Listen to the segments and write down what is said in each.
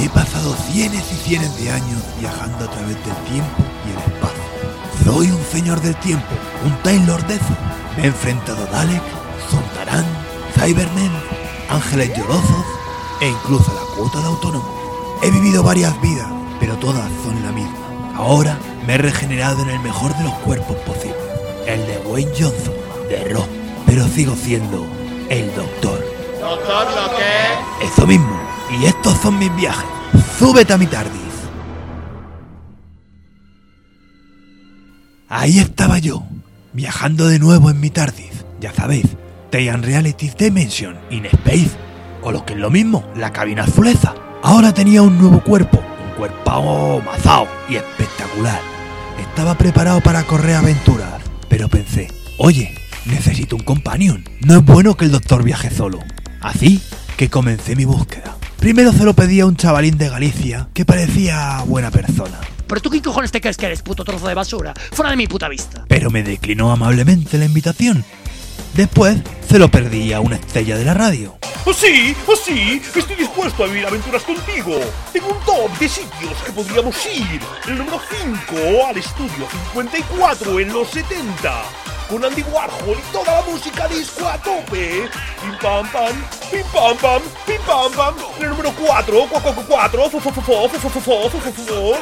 He pasado cientos y cientos de años viajando a través del tiempo y el espacio. Soy un señor del tiempo, un Time Lordezo. Me he enfrentado a Dalek, Zontarán, Cybermen, ángeles llorosos e incluso a la cuota de autónomo. He vivido varias vidas, pero todas son la misma. Ahora me he regenerado en el mejor de los cuerpos posibles, el de Wayne Johnson, de Rock, pero sigo siendo el doctor. ¿Doctor lo qué? Eso mismo, y estos son mis viajes. Súbete a mi tardis. Ahí estaba yo, viajando de nuevo en mi tardis. Ya sabéis, Teian Reality Dimension in Space, o lo que es lo mismo, la cabina azuleza. Ahora tenía un nuevo cuerpo, un cuerpo mazao y espectacular. Estaba preparado para correr aventuras, pero pensé, oye, necesito un companion. No es bueno que el doctor viaje solo. Así que comencé mi búsqueda. Primero se lo pedí a un chavalín de Galicia que parecía buena persona, ¿Pero tú qué cojones te crees que eres, puto trozo de basura? Fuera de mi puta vista. pero me declinó amablemente la invitación. Después se lo perdí a una estrella de la radio. ¡Oh sí! ¡Oh sí! Estoy dispuesto a vivir aventuras contigo. Tengo un top de sitios que podríamos ir. El número 5 al estudio 54 en los 70 con Andy Warhol y toda la música disco a tope. Pim pam pam, pim pam pam, pim pam pam. En el número 4, 4,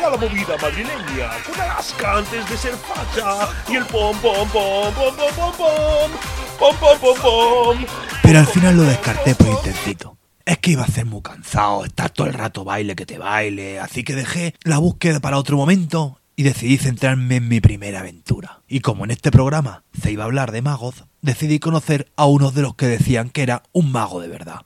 a la movida madrileña, con Alaska antes de ser facha. Y el pom pom pom pom pom pom pom. Pom pom pom pom. Pero al final lo descarté por intentito es que iba a ser muy cansado, estar todo el rato baile que te baile, así que dejé la búsqueda para otro momento y decidí centrarme en mi primera aventura. Y como en este programa se iba a hablar de magos, decidí conocer a uno de los que decían que era un mago de verdad.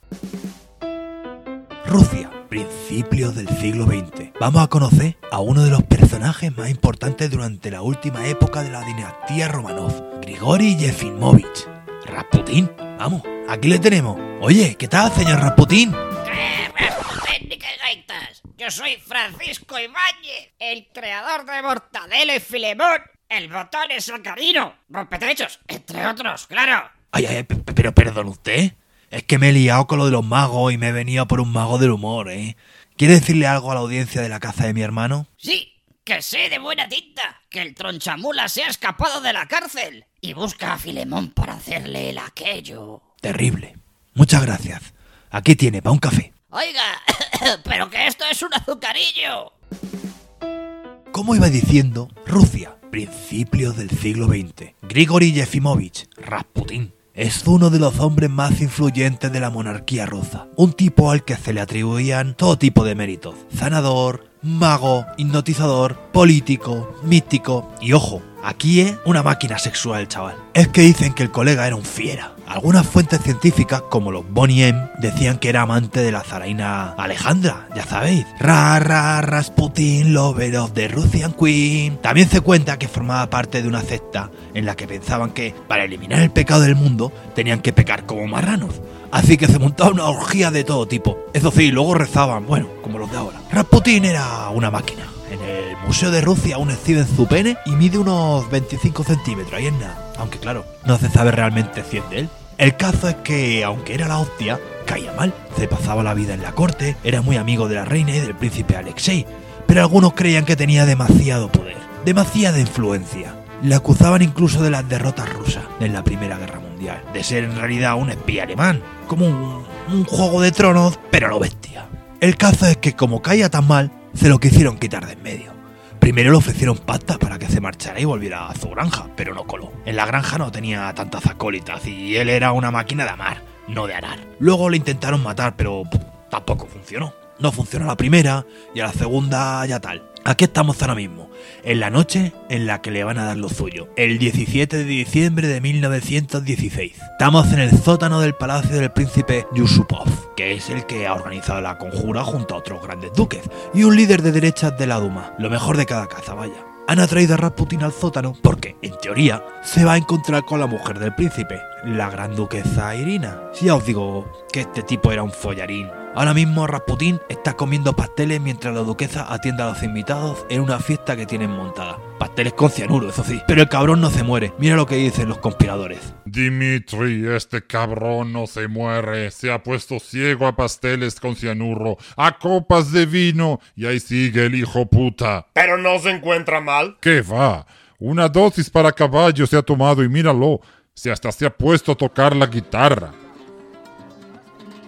Rusia, principios del siglo XX. Vamos a conocer a uno de los personajes más importantes durante la última época de la dinastía Romanov, Grigori Yefimovich. Rasputín, vamos, aquí le tenemos. Oye, ¿qué tal, señor Rasputín? Rasputin, ni qué gaitas. Yo soy Francisco Ibáñez, el creador de Mortadelo y Filemón, el botón es sacarino, rompetrechos, entre otros, claro. Ay, ay, pe- pe- pero perdón usted. Es que me he liado con lo de los magos y me he venido por un mago del humor, ¿eh? ¿Quiere decirle algo a la audiencia de la casa de mi hermano? Sí, que sé de buena tinta que el tronchamula se ha escapado de la cárcel y busca a Filemón para hacerle el aquello. Terrible. Muchas gracias. Aquí tiene, para un café. Oiga, pero que esto es un azucarillo. Como iba diciendo, Rusia, principios del siglo XX. Grigori Yefimovich, Rasputín, es uno de los hombres más influyentes de la monarquía rusa. Un tipo al que se le atribuían todo tipo de méritos. Sanador, mago, hipnotizador, político, místico y ojo, aquí es una máquina sexual, chaval. Es que dicen que el colega era un fiera. Algunas fuentes científicas, como los Bonnie M, decían que era amante de la zaraina Alejandra, ya sabéis. Ra, ra, Rasputin, lover of the Russian Queen. También se cuenta que formaba parte de una secta en la que pensaban que, para eliminar el pecado del mundo, tenían que pecar como marranos. Así que se montaba una orgía de todo tipo. Eso sí, luego rezaban, bueno, como los de ahora. Rasputin era una máquina. En el Museo de Rusia aún exhiben su pene y mide unos 25 centímetros, ahí es nada. Aunque claro, no se sabe realmente si es de él. El caso es que, aunque era la hostia, caía mal. Se pasaba la vida en la corte, era muy amigo de la reina y del príncipe Alexei. Pero algunos creían que tenía demasiado poder, demasiada influencia. Le acusaban incluso de las derrotas rusas en la Primera Guerra Mundial, de ser en realidad un espía alemán, como un, un juego de tronos, pero lo bestia. El caso es que como caía tan mal, se lo quisieron quitar de en medio. Primero le ofrecieron pasta para que se marchara y volviera a su granja, pero no coló. En la granja no tenía tantas acólitas y él era una máquina de amar, no de arar. Luego le intentaron matar, pero tampoco funcionó. No funcionó la primera y a la segunda ya tal. Aquí estamos ahora mismo, en la noche en la que le van a dar lo suyo, el 17 de diciembre de 1916. Estamos en el sótano del palacio del príncipe Yusupov, que es el que ha organizado la conjura junto a otros grandes duques, y un líder de derechas de la Duma, lo mejor de cada casa, vaya. Han atraído a Rasputin al sótano porque, en teoría, se va a encontrar con la mujer del príncipe, la gran duquesa Irina. Si ya os digo que este tipo era un follarín Ahora mismo Rasputín está comiendo pasteles mientras la duquesa atiende a los invitados en una fiesta que tienen montada. Pasteles con cianuro, eso sí. Pero el cabrón no se muere. Mira lo que dicen los conspiradores. Dimitri, este cabrón no se muere. Se ha puesto ciego a pasteles con cianuro, a copas de vino, y ahí sigue el hijo puta. Pero no se encuentra mal. ¿Qué va? Una dosis para caballo se ha tomado y míralo. Se hasta se ha puesto a tocar la guitarra.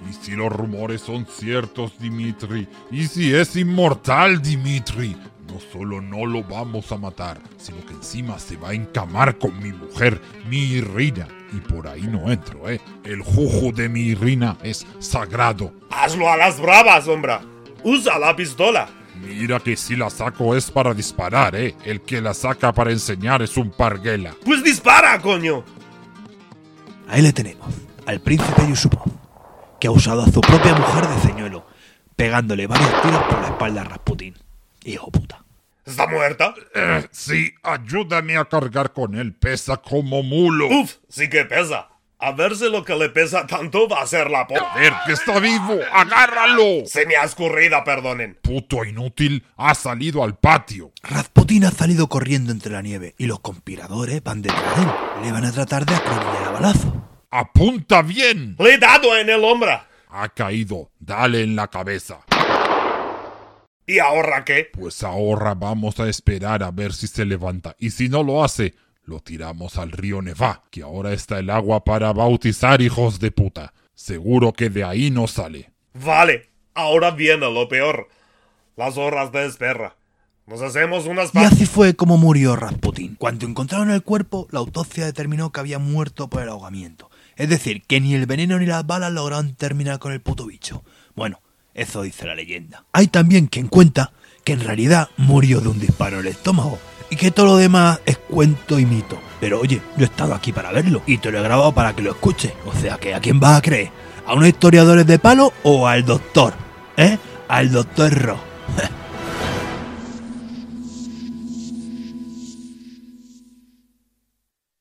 Y si los rumores son ciertos, Dimitri, y si es inmortal, Dimitri, no solo no lo vamos a matar, sino que encima se va a encamar con mi mujer, mi Irina. Y por ahí no entro, ¿eh? El juju de mi Irina es sagrado. Hazlo a las bravas, hombre. Usa la pistola. Mira que si la saco es para disparar, ¿eh? El que la saca para enseñar es un parguela. Pues dispara, coño. Ahí le tenemos, al príncipe Yusupov, que ha usado a su propia mujer de señuelo, pegándole varios tiros por la espalda a Rasputín. Hijo puta. ¿Está muerta? Eh, sí, ayúdame a cargar con él, pesa como mulo. Uf, sí que pesa. A ver si lo que le pesa tanto va a ser la po... A ver, que está vivo, agárralo. Se me ha escurrido, perdonen. Puto inútil, ha salido al patio. Rasputín ha salido corriendo entre la nieve y los conspiradores van detrás de él. Le van a tratar de acribillar a balazo. Apunta bien. Le he dado en el hombro. Ha caído, dale en la cabeza. ¿Y ahora qué? Pues ahora vamos a esperar a ver si se levanta. Y si no lo hace, lo tiramos al río Nevá, que ahora está el agua para bautizar hijos de puta. Seguro que de ahí no sale. Vale, ahora viene lo peor. Las horas de espera. Nos hacemos unas... Y así fue como murió Rasputín. Cuando encontraron el cuerpo, la autopsia determinó que había muerto por el ahogamiento. Es decir, que ni el veneno ni las balas lograron terminar con el puto bicho. Bueno, eso dice la leyenda. Hay también quien cuenta que en realidad murió de un disparo en el estómago y que todo lo demás es cuento y mito. Pero oye, yo he estado aquí para verlo y te lo he grabado para que lo escuches. O sea que ¿a quién vas a creer? ¿A unos historiadores de palo o al doctor? ¿Eh? Al doctor Ross.